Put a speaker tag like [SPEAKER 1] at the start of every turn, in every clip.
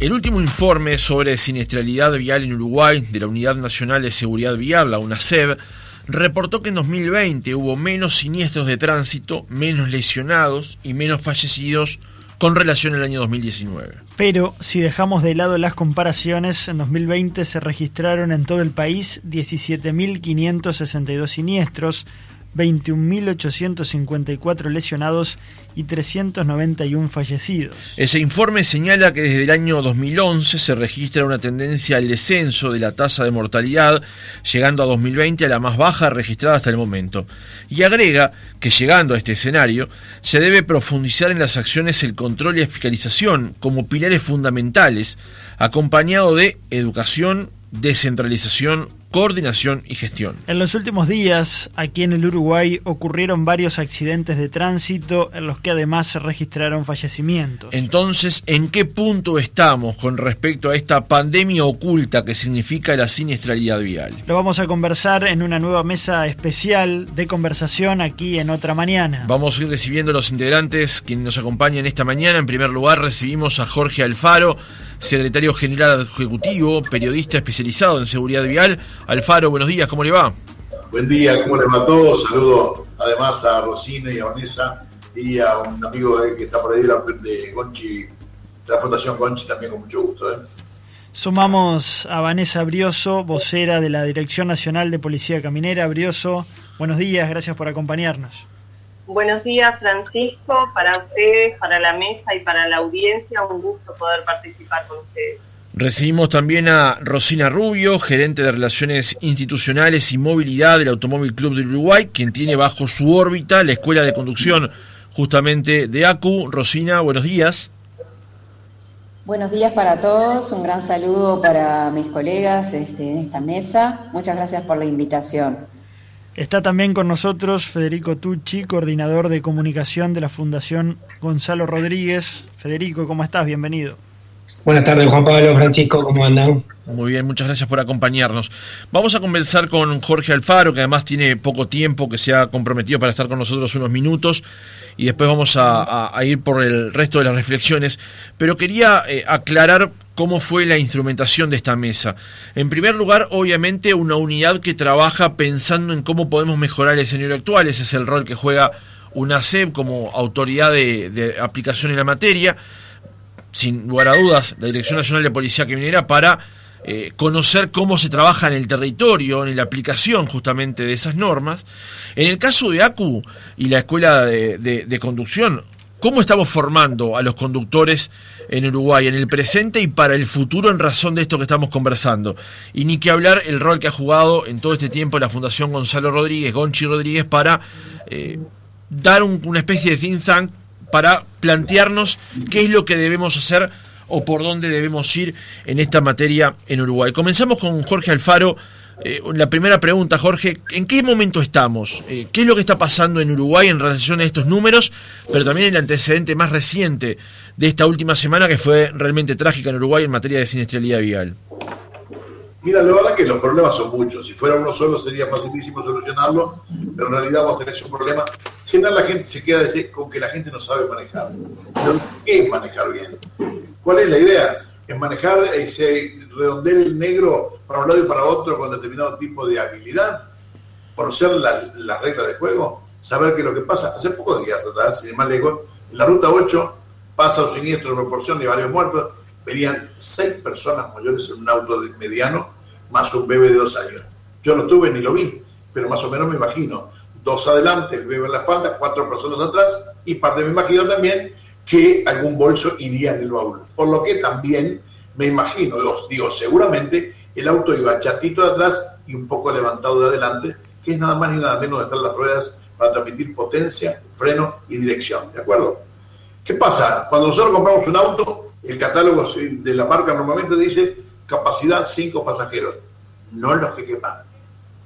[SPEAKER 1] El último informe sobre siniestralidad vial en Uruguay de la Unidad Nacional de Seguridad Vial, la UNASEB, reportó que en 2020 hubo menos siniestros de tránsito, menos lesionados y menos fallecidos con relación al año 2019.
[SPEAKER 2] Pero si dejamos de lado las comparaciones, en 2020 se registraron en todo el país 17.562 siniestros, 21.854 lesionados y 391 fallecidos.
[SPEAKER 1] Ese informe señala que desde el año 2011 se registra una tendencia al descenso de la tasa de mortalidad, llegando a 2020 a la más baja registrada hasta el momento. Y agrega que llegando a este escenario, se debe profundizar en las acciones el control y la fiscalización como pilares fundamentales, acompañado de educación, descentralización, coordinación y gestión.
[SPEAKER 2] En los últimos días, aquí en el Uruguay, ocurrieron varios accidentes de tránsito en los que además se registraron fallecimientos.
[SPEAKER 1] Entonces, ¿en qué punto estamos con respecto a esta pandemia oculta que significa la siniestralidad vial?
[SPEAKER 2] Lo vamos a conversar en una nueva mesa especial de conversación aquí en Otra Mañana.
[SPEAKER 1] Vamos a ir recibiendo a los integrantes quienes nos acompañan esta mañana. En primer lugar, recibimos a Jorge Alfaro, secretario general ejecutivo, periodista especializado en seguridad vial. Alfaro, buenos días, ¿cómo le va?
[SPEAKER 3] Buen día, ¿cómo le va a todos? Saludo además a Rosina y a Vanessa y a un amigo que está por ahí de Gonchi, de la Fundación Gonchi, también con mucho gusto. ¿eh?
[SPEAKER 2] Sumamos a Vanessa Brioso, vocera de la Dirección Nacional de Policía Caminera. Brioso, buenos días, gracias por acompañarnos.
[SPEAKER 4] Buenos días, Francisco, para ustedes, para la mesa y para la audiencia. Un gusto poder participar con ustedes.
[SPEAKER 1] Recibimos también a Rosina Rubio, gerente de Relaciones Institucionales y Movilidad del Automóvil Club de Uruguay, quien tiene bajo su órbita la Escuela de Conducción justamente de ACU. Rosina, buenos días.
[SPEAKER 5] Buenos días para todos, un gran saludo para mis colegas este, en esta mesa. Muchas gracias por la invitación.
[SPEAKER 2] Está también con nosotros Federico Tucci, coordinador de comunicación de la Fundación Gonzalo Rodríguez. Federico, ¿cómo estás? Bienvenido.
[SPEAKER 6] Buenas tardes, Juan Pablo, Francisco, ¿cómo andan?
[SPEAKER 1] Muy bien, muchas gracias por acompañarnos. Vamos a conversar con Jorge Alfaro, que además tiene poco tiempo, que se ha comprometido para estar con nosotros unos minutos, y después vamos a, ir por el resto de las reflexiones. Pero quería eh, aclarar cómo fue la instrumentación de esta mesa. En primer lugar, obviamente, una unidad que trabaja pensando en cómo podemos mejorar el escenario actual, ese es el rol que juega una como autoridad de, de aplicación en la materia sin lugar a dudas, la Dirección Nacional de Policía Criminera para eh, conocer cómo se trabaja en el territorio, en la aplicación justamente de esas normas. En el caso de ACU y la Escuela de, Conducción, ¿cómo estamos formando a los conductores en Uruguay en el presente y para el futuro en razón de esto que estamos conversando? Y ni que hablar el rol que ha jugado en todo este tiempo la Fundación Gonzalo Rodríguez, Gonchi Rodríguez, para eh, dar una especie de think tank para plantearnos qué es lo que debemos hacer o por dónde debemos ir en esta materia en Uruguay. Comenzamos con Jorge Alfaro. Eh, la primera pregunta, Jorge, ¿en qué momento estamos? Eh, ¿Qué es lo que está pasando en Uruguay en relación a estos números, pero también el antecedente más reciente de esta última semana que fue realmente trágica en Uruguay en materia de siniestralidad vial?
[SPEAKER 3] Mira, la verdad que los problemas son muchos. Si fuera uno solo sería facilísimo solucionarlo, pero en realidad vos tenés un problema. Siempre la gente se queda con que la gente no sabe manejar. ¿qué es manejar bien? ¿Cuál es la idea? Es manejar ese redondel el negro para un lado y para otro con determinado tipo de habilidad, conocer las la reglas de juego, saber qué es lo que pasa. Hace pocos días atrás, sin más lejos, en la ruta 8 pasa un siniestro de proporción de varios muertos venían seis personas mayores en un auto mediano, más un bebé de dos años. Yo no tuve ni lo vi, pero más o menos me imagino. Dos adelante, el bebé en la falda, cuatro personas atrás, y parte me imagino también que algún bolso iría en el baúl. Por lo que también me imagino, os digo, seguramente el auto iba chatito de atrás y un poco levantado de adelante, que es nada más ni nada menos de estar las ruedas para transmitir potencia, freno y dirección. ¿De acuerdo? ¿Qué pasa? Cuando nosotros compramos un auto, el catálogo de la marca normalmente dice capacidad 5 pasajeros, no los que quepan.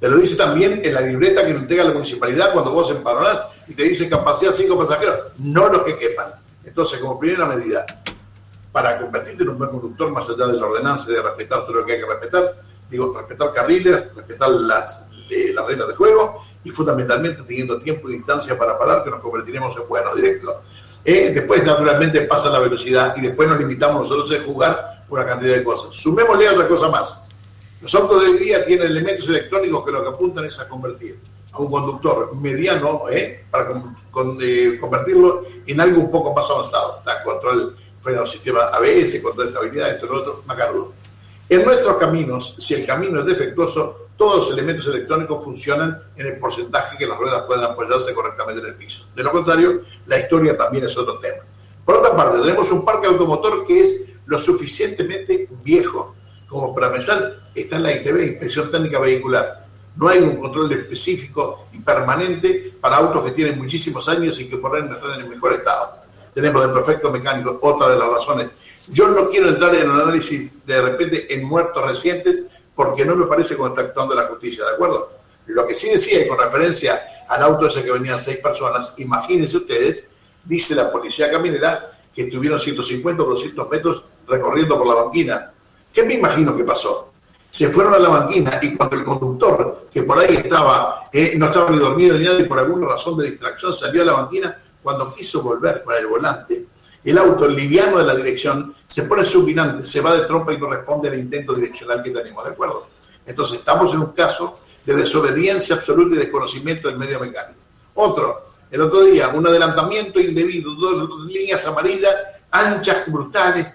[SPEAKER 3] Te lo dice también en la libreta que entrega la municipalidad cuando vos empadronás y te dice capacidad 5 pasajeros, no los que quepan. Entonces, como primera medida, para convertirte en un buen conductor, más allá de la ordenanza de respetar todo lo que hay que respetar, digo, respetar carriles, respetar las, las reglas de juego y fundamentalmente teniendo tiempo y distancia para parar, que nos convertiremos en buenos directos. Eh, después, naturalmente, pasa la velocidad y después nos limitamos nosotros a jugar una cantidad de cosas. Sumémosle otra cosa más. Los autos de hoy día tienen elementos electrónicos que lo que apuntan es a convertir un conductor mediano ¿eh? para eh, convertirlo en algo un poco más avanzado. Está control, freno sistema ABS, control de estabilidad, esto y lo otro, macarudo. En nuestros caminos, si el camino es defectuoso, todos los elementos electrónicos funcionan en el porcentaje que las ruedas puedan apoyarse correctamente en el piso. De lo contrario, la historia también es otro tema. Por otra parte, tenemos un parque automotor que es lo suficientemente viejo como para pensar, está en la ITV, Inspección Técnica Vehicular. No hay un control específico y permanente para autos que tienen muchísimos años y que por no están en el mejor estado. Tenemos de perfecto mecánico, otra de las razones. Yo no quiero entrar en análisis de repente en muertos recientes porque no me parece actuando la justicia, ¿de acuerdo? Lo que sí decía, con referencia al auto ese que venían seis personas, imagínense ustedes, dice la policía caminera que estuvieron 150 o 200 metros recorriendo por la banquina. ¿Qué me imagino que pasó? Se fueron a la banquina y cuando el conductor, que por ahí estaba, eh, no estaba ni dormido ni nada y por alguna razón de distracción salió a la banquina, cuando quiso volver con el volante, el auto, el liviano de la dirección, se pone subminante, se va de trompa y no responde al intento direccional que tenemos, ¿de acuerdo? Entonces estamos en un caso de desobediencia absoluta y desconocimiento del medio mecánico. Otro, el otro día, un adelantamiento indebido, dos líneas amarillas, anchas, brutales,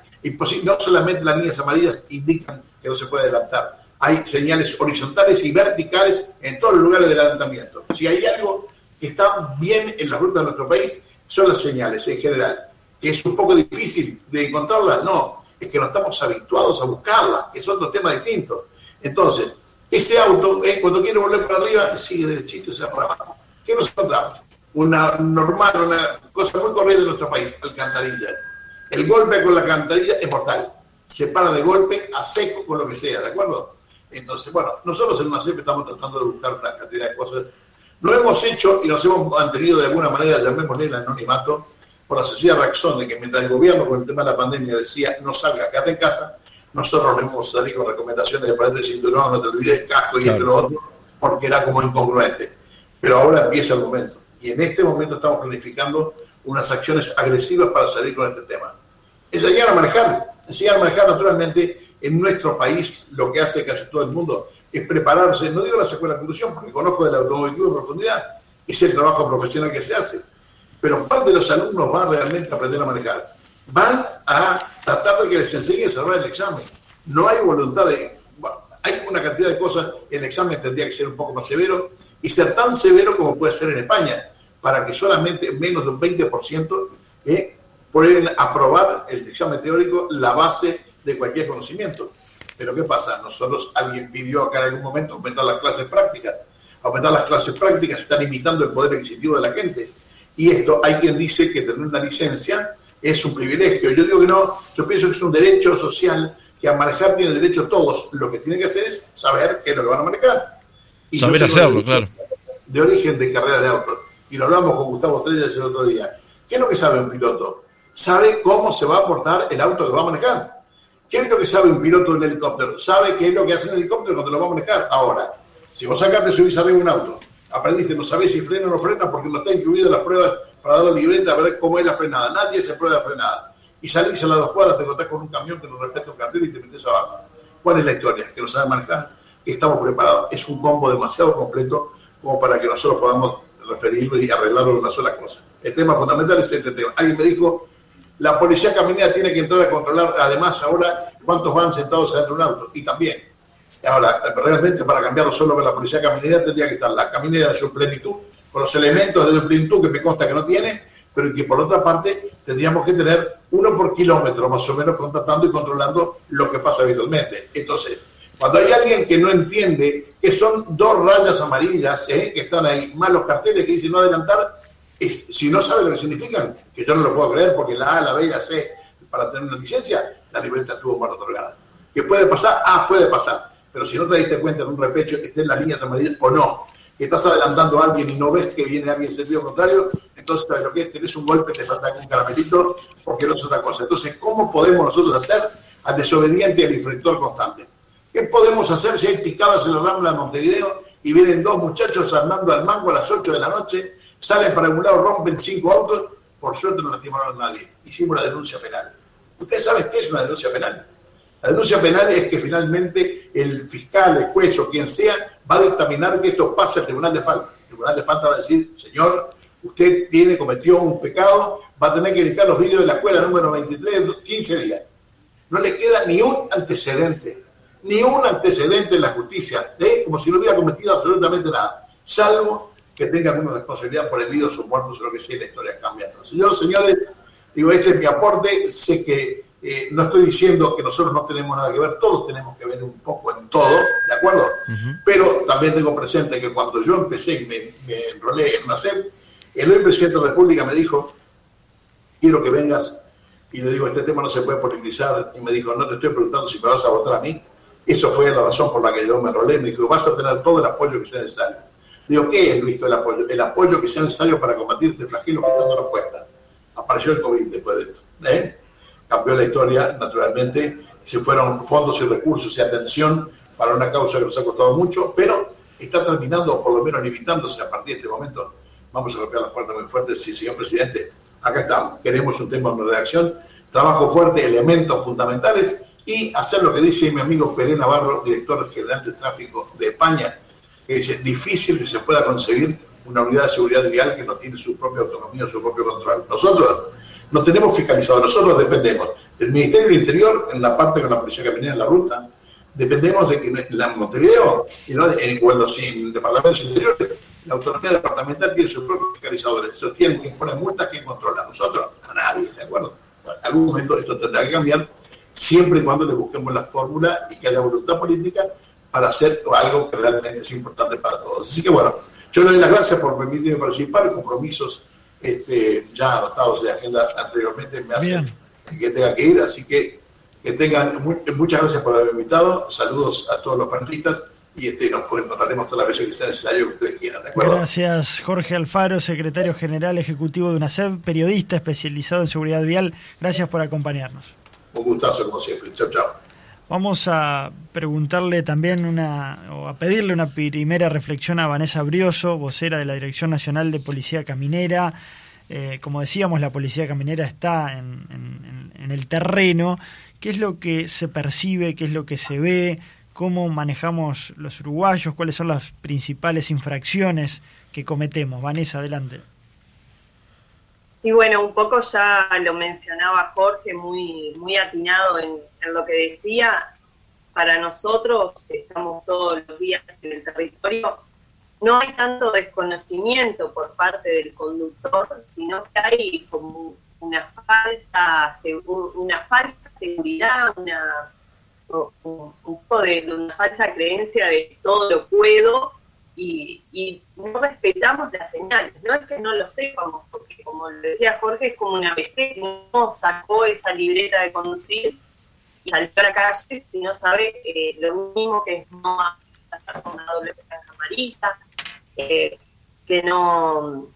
[SPEAKER 3] no solamente las líneas amarillas indican que no se puede adelantar, hay señales horizontales y verticales en todos los lugares de adelantamiento. Si hay algo que está bien en la ruta de nuestro país, son las señales en general. ¿Que es un poco difícil de encontrarlas? No, es que no estamos habituados a buscarlas, es otro tema distinto. Entonces, ese auto, eh, cuando quiere volver para arriba, sigue derechito y se va para abajo. ¿Qué nos encontramos? Una normal, una cosa muy corriente en nuestro país, alcantarilla el golpe con la cantarilla es mortal. Se para de golpe a seco con lo que sea, ¿de acuerdo? Entonces, bueno, nosotros en UNACEP estamos tratando de buscar una cantidad de cosas. Lo hemos hecho y nos hemos mantenido de alguna manera, llamémosle el anonimato, por la sencilla razón de que mientras el gobierno con el tema de la pandemia decía no salga, quédate en casa, nosotros no hemos salido con recomendaciones de ponerte el cinturón, no te olvides el casco y entre lo otro, porque era como incongruente. Pero ahora empieza el momento. Y en este momento estamos planificando unas acciones agresivas para salir con este tema enseñar a manejar. Enseñar a manejar naturalmente en nuestro país lo que hace casi todo el mundo es prepararse, no digo la escuela de conducción porque conozco del automovilismo en profundidad, es el trabajo profesional que se hace. Pero ¿cuál de los alumnos va realmente a aprender a manejar? Van a tratar de que les enseñe a cerrar el examen. No hay voluntad de... Hay una cantidad de cosas, el examen tendría que ser un poco más severo y ser tan severo como puede ser en España, para que solamente menos de un 20% eh, pueden aprobar el examen teórico la base de cualquier conocimiento. Pero ¿qué pasa? Nosotros, alguien pidió acá en algún momento aumentar las clases prácticas. Aumentar las clases prácticas está limitando el poder adquisitivo de la gente. Y esto, hay quien dice que tener una licencia es un privilegio. Yo digo que no, yo pienso que es un derecho social que a manejar tiene derecho todos. Lo que tienen que hacer es saber qué es lo que van a manejar.
[SPEAKER 1] Y saber hacerlo, claro.
[SPEAKER 3] De origen de carrera de auto. Y lo hablamos con Gustavo Trellas el otro día. ¿Qué es lo que sabe un piloto? Sabe cómo se va a portar el auto que va a manejar. ¿Qué es lo que sabe un piloto de helicóptero? Sabe qué es lo que hace un helicóptero cuando lo va a manejar. Ahora, si vos sacaste subís arriba un auto, aprendiste, no sabés si frena o no frena porque no está incluido en las pruebas para dar la libreta a ver cómo es la frenada. Nadie se prueba la frenada. Y salís a las dos cuadras, te encontrás con un camión que no respeta un cartel y te metes abajo. ¿Cuál es la historia? Que no sabe manejar, que estamos preparados. Es un combo demasiado completo como para que nosotros podamos referirlo y arreglarlo en una sola cosa. El tema fundamental es este tema. Alguien me dijo la policía caminera tiene que entrar a controlar, además, ahora cuántos van sentados adentro de un auto. Y también, ahora, realmente para cambiarlo solo con la policía caminera tendría que estar la caminera en su plenitud, con los elementos de plenitud que me consta que no tiene, pero que por otra parte tendríamos que tener uno por kilómetro más o menos constatando y controlando lo que pasa habitualmente. Entonces, cuando hay alguien que no entiende que son dos rayas amarillas ¿eh? que están ahí, más los carteles que dicen no adelantar, si no sabe lo que significan, que yo no lo puedo creer porque la A, la B y la C, para tener una licencia, la libreta estuvo mal otorgada. ¿Qué puede pasar? Ah, puede pasar. Pero si no te diste cuenta en un repecho que esté en las líneas amarillas o no, que estás adelantando a alguien y no ves que viene alguien en sentido contrario, entonces sabes lo que es, tenés un golpe, te falta un caramelito, porque no es otra cosa. Entonces, ¿cómo podemos nosotros hacer al desobediente y al infractor constante? ¿Qué podemos hacer si hay picadas en la Rambla de Montevideo y vienen dos muchachos andando al mango a las 8 de la noche salen para un lado, rompen cinco autos, por suerte no lastimaron a nadie. Hicimos la denuncia penal. ¿Ustedes saben qué es una denuncia penal? La denuncia penal es que finalmente el fiscal, el juez o quien sea va a dictaminar que esto pase al tribunal de falta. El tribunal de falta va a decir, señor, usted tiene, cometió un pecado, va a tener que limpiar los vídeos de la escuela número 23, 15 días. No le queda ni un antecedente, ni un antecedente en la justicia, ¿eh? como si no hubiera cometido absolutamente nada, salvo que tenga alguna responsabilidad por heridos o muertos o lo que sea, la historia cambia. Entonces, yo, señores, digo, este es mi aporte, sé que eh, no estoy diciendo que nosotros no tenemos nada que ver, todos tenemos que ver un poco en todo, ¿de acuerdo? Pero también tengo presente que cuando yo empecé y me, me enrolé en nacer, el hoy presidente de la República me dijo, quiero que vengas, y le digo, este tema no se puede politizar, y me dijo, no te estoy preguntando si me vas a votar a mí. Eso fue la razón por la que yo me enrolé, me dijo, vas a tener todo el apoyo que sea necesario. Digo, ¿qué es, Luis, el apoyo? El apoyo que sea necesario para combatir este flagelo que tanto nos cuesta. Apareció el COVID después de esto. ¿eh? cambió la historia, naturalmente, se fueron fondos y recursos y atención para una causa que nos ha costado mucho, pero está terminando, por lo menos limitándose a partir de este momento. Vamos a golpear las puertas muy fuertes. Sí, señor presidente, acá estamos. Queremos un tema de redacción, trabajo fuerte, elementos fundamentales y hacer lo que dice mi amigo Pérez Navarro, director general de tráfico de España, que dice, difícil que se pueda concebir una unidad de seguridad vial que no tiene su propia autonomía, su propio control. Nosotros no tenemos fiscalizado, nosotros dependemos del Ministerio del Interior en la parte con la Policía Caminera en la ruta, dependemos de que la Montevideo y no, en, los departamentos interiores, la autonomía departamental tiene sus propios fiscalizadores, ellos tienen que poner multas que controlan, nosotros, a nadie, ¿de acuerdo? en algún momento esto tendrá que cambiar, siempre y cuando le busquemos la fórmula y que haya voluntad política para hacer algo que realmente es importante para todos. Así que bueno, yo le doy las gracias por permitirme participar, compromisos este, ya anotados de agenda anteriormente me hacen que tenga que ir, así que que tengan muchas gracias por haberme invitado, saludos a todos los panelistas y este, nos encontraremos todas las veces que sea necesario que ustedes quieran, ¿de acuerdo?
[SPEAKER 2] Gracias Jorge Alfaro, secretario general ejecutivo de UNACEB, periodista especializado en seguridad vial, gracias por acompañarnos.
[SPEAKER 3] Un gustazo como siempre, chao chao.
[SPEAKER 2] Vamos a preguntarle también una, o a pedirle una primera reflexión a Vanessa Brioso, vocera de la Dirección Nacional de Policía Caminera. Eh, como decíamos, la Policía Caminera está en, en, el terreno. ¿Qué es lo que se percibe? ¿Qué es lo que se ve? ¿Cómo manejamos los uruguayos? ¿Cuáles son las principales infracciones que cometemos? Vanessa, adelante.
[SPEAKER 4] Y bueno, un poco ya lo mencionaba Jorge, muy, muy atinado en, lo que decía. Para nosotros, que estamos todos los días en el territorio, no hay tanto desconocimiento por parte del conductor, sino que hay como una falta, una falsa seguridad, una, un, poco de una falsa creencia de todo lo puedo y, no respetamos las señales. No es que no lo sepamos, porque como decía Jorge, es como una si no sacó esa libreta de conducir y salió a la calle, si no sabe eh, lo mismo que es no estar con una doble amarilla, eh, que no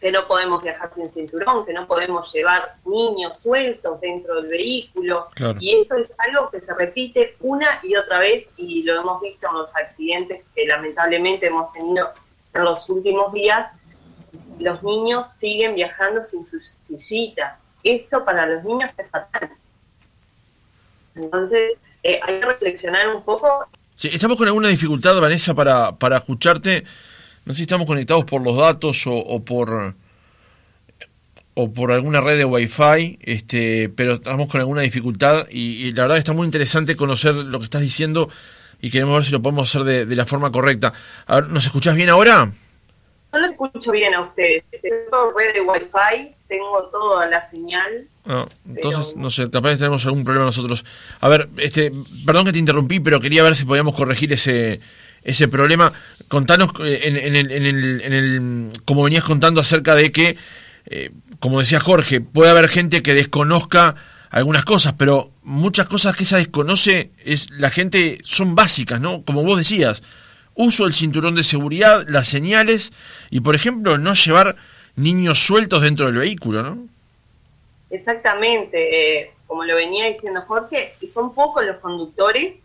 [SPEAKER 4] que no podemos viajar sin cinturón, que no podemos llevar niños sueltos dentro del vehículo. Y esto es algo que se repite una y otra vez y lo hemos visto en los accidentes que lamentablemente hemos tenido en los últimos días. Los niños siguen viajando sin su sillita. Esto para los niños es fatal. Entonces, eh, hay que reflexionar un poco.
[SPEAKER 1] Sí, estamos con alguna dificultad, Vanessa, para, para escucharte. No sé si estamos conectados por los datos o, por o por alguna red de Wi-Fi, este, pero estamos con alguna dificultad y, la verdad está muy interesante conocer lo que estás diciendo y queremos ver si lo podemos hacer de, la forma correcta. A ver, ¿Nos escuchás bien ahora?
[SPEAKER 4] No lo escucho bien a ustedes. Tengo red de Wi-Fi, tengo toda la señal.
[SPEAKER 1] Ah, entonces, no sé, capaz tenemos algún problema nosotros. A ver, este, perdón que te interrumpí, pero quería ver si podíamos corregir ese ese problema. Contanos eh, en, en, el, en, el, en el, como venías contando acerca de que, eh, como decía Jorge, puede haber gente que desconozca algunas cosas, pero muchas cosas que esa desconoce es la gente son básicas, ¿no? Como vos decías, uso del cinturón de seguridad, las señales y, por ejemplo, no llevar niños sueltos dentro del vehículo, ¿no?
[SPEAKER 4] Exactamente, eh, como lo venía diciendo Jorge, son pocos los conductores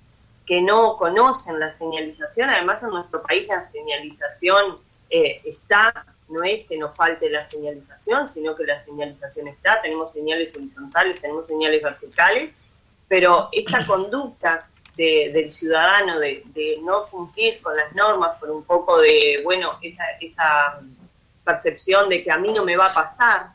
[SPEAKER 4] que no conocen la señalización. Además, en nuestro país la señalización eh, está, no es que nos falte la señalización, sino que la señalización está. Tenemos señales horizontales, tenemos señales verticales, pero esta conducta del ciudadano de, no cumplir con las normas por un poco de, bueno, esa, esa percepción de que a mí no me va a pasar,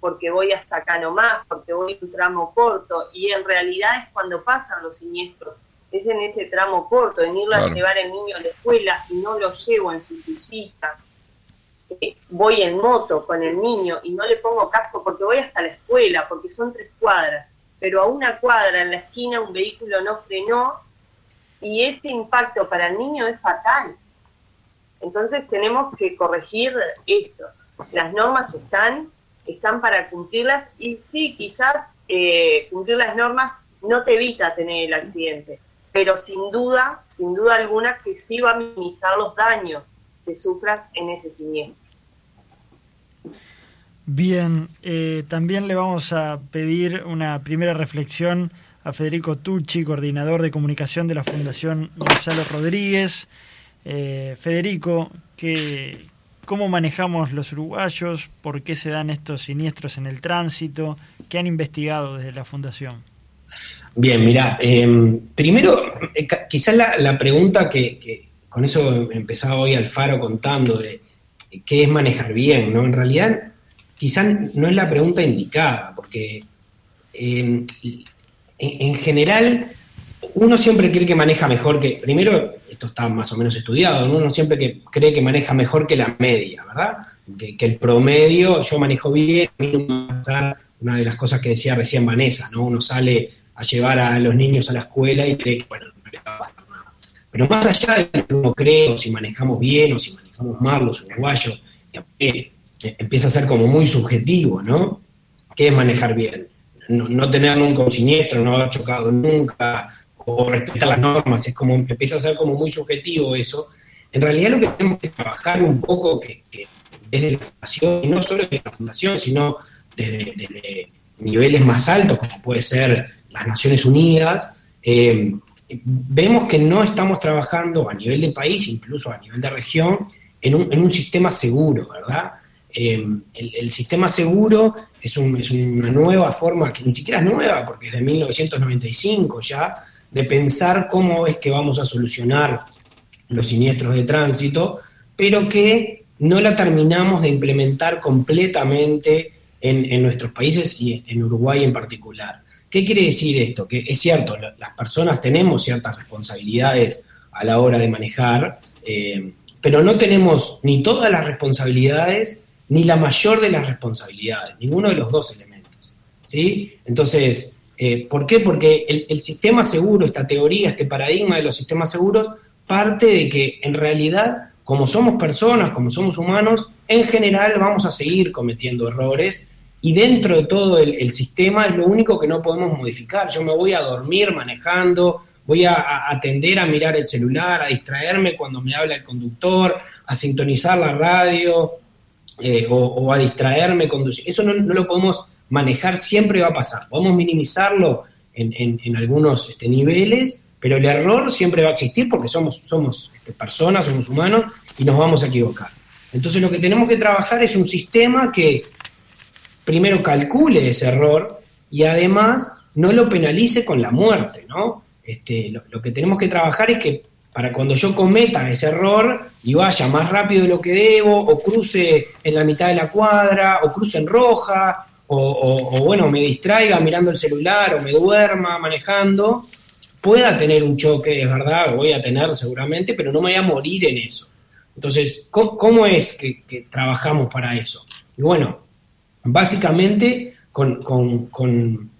[SPEAKER 4] porque voy hasta acá nomás, porque voy un tramo corto, y en realidad es cuando pasan los siniestros, es en ese tramo corto, en irlo a llevar el niño a la escuela y no lo llevo en su sillita, eh, voy en moto con el niño y no le pongo casco porque voy hasta la escuela, porque son tres cuadras, pero a una cuadra en la esquina un vehículo no frenó y ese impacto para el niño es fatal. Entonces tenemos que corregir esto. Las normas están, están para cumplirlas y sí, quizás eh, cumplir las normas no te evita tener el accidente, pero sin duda, sin duda alguna que sí va a minimizar los daños que sufras en ese siniestro.
[SPEAKER 2] Bien, eh, también le vamos a pedir una primera reflexión a Federico Tucci, coordinador de comunicación de la Fundación Gonzalo Rodríguez. Eh, Federico, ¿qué, ¿cómo manejamos los uruguayos? ¿Por qué se dan estos siniestros en el tránsito? ¿Qué han investigado desde la Fundación?
[SPEAKER 6] Bien, mira, em, primero, eh, quizás la, pregunta que, con eso empezaba hoy Alfaro contando de qué es manejar bien, ¿no? En realidad quizás no es la pregunta indicada, porque em, en, general uno siempre cree que maneja mejor que, primero, esto está más o menos estudiado, uno siempre que cree que maneja mejor que la media, ¿verdad? Que, el promedio, yo manejo bien, una de las cosas que decía recién Vanessa, ¿no? Uno sale a llevar a los niños a la escuela y cree que, bueno, no le va a nada. Pero más allá de lo que uno cree, o si manejamos bien, o si manejamos mal los uruguayos, empieza a ser como muy subjetivo, ¿no? ¿Qué es manejar bien? No, tener nunca un siniestro, no haber chocado nunca, o respetar las normas, es como, empieza a ser como muy subjetivo eso. En realidad lo que tenemos que trabajar un poco, que, desde la fundación, y no solo desde la fundación, sino desde, niveles más altos, como puede ser las Naciones Unidas, eh, vemos que no estamos trabajando a nivel de país, incluso a nivel de región, en un, en un sistema seguro, ¿verdad? Em, el, sistema seguro es, una nueva forma, que ni siquiera es nueva, porque es de 1995 ya, de pensar cómo es que vamos a solucionar los siniestros de tránsito, pero que no la terminamos de implementar completamente en, nuestros países y en Uruguay en particular. ¿Qué quiere decir esto? Que es cierto, las personas tenemos ciertas responsabilidades a la hora de manejar, eh, pero no tenemos ni todas las responsabilidades ni la mayor de las responsabilidades, ninguno de los dos elementos. ¿sí? Entonces, eh, ¿por qué? Porque el, sistema seguro, esta teoría, este paradigma de los sistemas seguros, parte de que en realidad, como somos personas, como somos humanos, en general vamos a seguir cometiendo errores y dentro de todo el, sistema es lo único que no podemos modificar. Yo me voy a dormir manejando, voy a, atender a mirar el celular, a distraerme cuando me habla el conductor, a sintonizar la radio, eh, o, a distraerme conducir. Eso no, lo podemos manejar, siempre va a pasar. Podemos minimizarlo en, algunos este, niveles, pero el error siempre va a existir porque somos, somos este, personas, somos humanos y nos vamos a equivocar. Entonces lo que tenemos que trabajar es un sistema que primero calcule ese error y además no lo penalice con la muerte, ¿no? Este, lo que tenemos que trabajar es que para cuando yo cometa ese error y vaya más rápido de lo que debo, o cruce en la mitad de la cuadra, o cruce en roja, o, bueno, me distraiga mirando el celular, o me duerma manejando, pueda tener un choque, es verdad, voy a tener seguramente, pero no me voy a morir en eso. Entonces, ¿cómo, es que, trabajamos para eso? Y bueno, básicamente con, con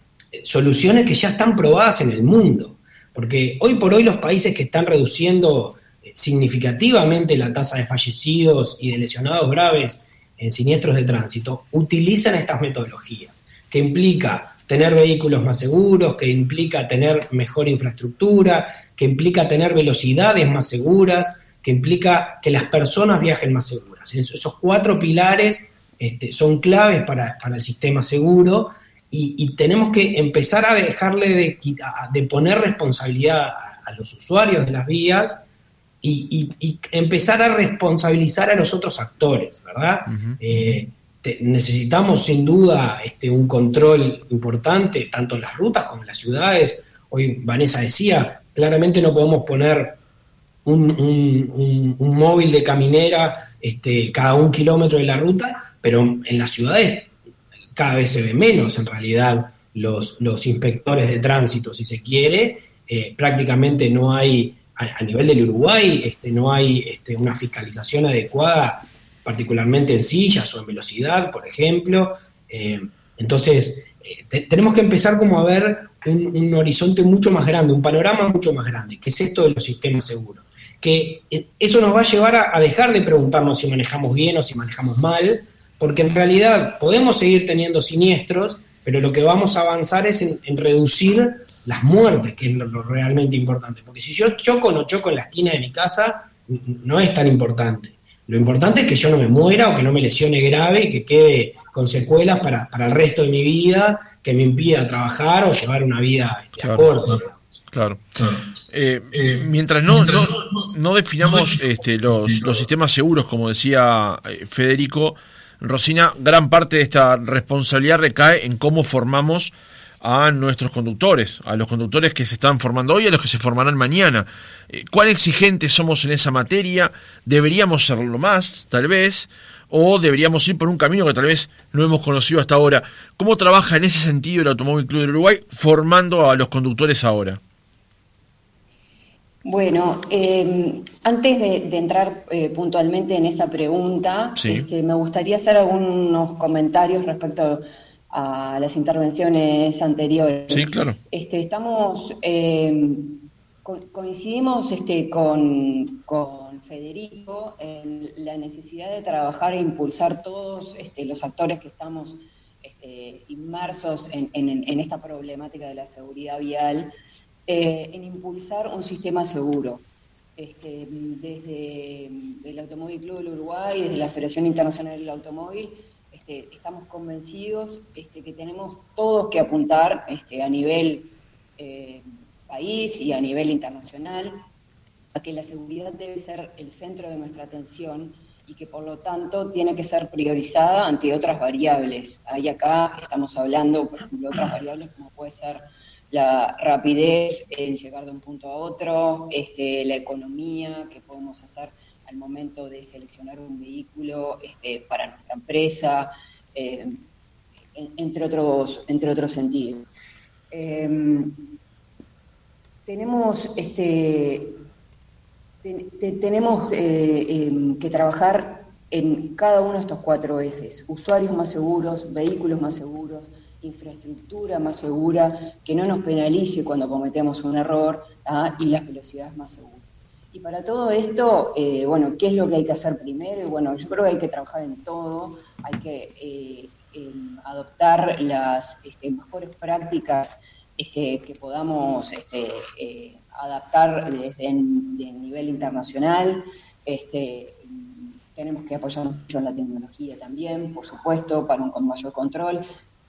[SPEAKER 6] soluciones que ya están probadas en el mundo. Porque hoy por hoy los países que están reduciendo eh, significativamente la tasa de fallecidos y de lesionados graves en siniestros de tránsito utilizan estas metodologías, que implica tener vehículos más seguros, que implica tener mejor infraestructura, que implica tener velocidades más seguras, que implica que las personas viajen más seguras. Esos cuatro pilares este, son claves para, para el sistema seguro y, tenemos que empezar a dejarle de, de poner responsabilidad a, los usuarios de las vías y, empezar a responsabilizar a los otros actores, ¿verdad? Eh, necesitamos sin duda este, un control importante, tanto en las rutas como en las ciudades, hoy Vanessa decía, claramente no podemos poner un, móvil de caminera este, cada un kilómetro de la ruta, pero en las ciudades cada vez se ve menos en realidad los, los inspectores de tránsito, si se quiere, eh, prácticamente no hay, a, nivel del Uruguay, este, no hay este, una fiscalización adecuada, particularmente en sillas o en velocidad, por ejemplo. Eh, entonces, eh, tenemos que empezar como a ver un, horizonte mucho más grande, un panorama mucho más grande, que es esto de los sistemas seguros. Que eso nos va a llevar a dejar de preguntarnos si manejamos bien o si manejamos mal, porque en realidad podemos seguir teniendo siniestros, pero lo que vamos a avanzar es en, reducir las muertes, que es lo, realmente importante. Porque si yo choco o no choco en la esquina de mi casa, no es tan importante. Lo importante es que yo no me muera o que no me lesione grave y que quede con secuelas para, el resto de mi vida, que me impida trabajar o llevar una vida este,
[SPEAKER 1] claro, Claro. Eh, eh, mientras no, no, definamos este, los, los sistemas seguros, como decía eh, Federico, Rosina, gran parte de esta responsabilidad recae en cómo formamos a nuestros conductores, a los conductores que se están formando hoy, a los que se formarán mañana. Eh, ¿Cuán exigentes somos en esa materia? ¿Deberíamos serlo más, tal vez? ¿O deberíamos ir por un camino que tal vez no hemos conocido hasta ahora? ¿Cómo trabaja en ese sentido el Automóvil Club del Uruguay formando a los conductores ahora?
[SPEAKER 5] Bueno, em, antes de, entrar eh, puntualmente en esa pregunta, este, me gustaría hacer algunos comentarios respecto a las intervenciones anteriores.
[SPEAKER 1] Sí, claro.
[SPEAKER 5] Este, estamos, em, coincidimos este, con, Federico en la necesidad de trabajar e impulsar todos este, los actores que estamos este, inmersos en, en esta problemática de la seguridad vial eh, en impulsar un sistema seguro. Este, desde el Automóvil Club del Uruguay, desde la Federación Internacional del Automóvil, este, estamos convencidos este, que tenemos todos que apuntar este, a nivel eh, país y a nivel internacional a que la seguridad debe ser el centro de nuestra atención y que por lo tanto tiene que ser priorizada ante otras variables. Ahí acá estamos hablando, por ejemplo, de otras variables como puede ser la rapidez en llegar de un punto a otro, este, la economía que podemos hacer al momento de seleccionar un vehículo este, para nuestra empresa, eh, entre, otros, entre otros sentidos. Em, tenemos este, tenemos eh, em, que trabajar en cada uno de estos cuatro ejes, usuarios más seguros, vehículos más seguros, infraestructura más segura, que no nos penalice cuando cometemos un error ¿ah? y las velocidades más seguras. Y para todo esto, eh, bueno, ¿qué es lo que hay que hacer primero? Bueno, yo creo que hay que trabajar en todo, hay que eh, adoptar las este, mejores prácticas este, que podamos este, eh, adaptar desde el nivel internacional. Tenemos que apoyarnos mucho en la tecnología también, por supuesto, para un mayor control.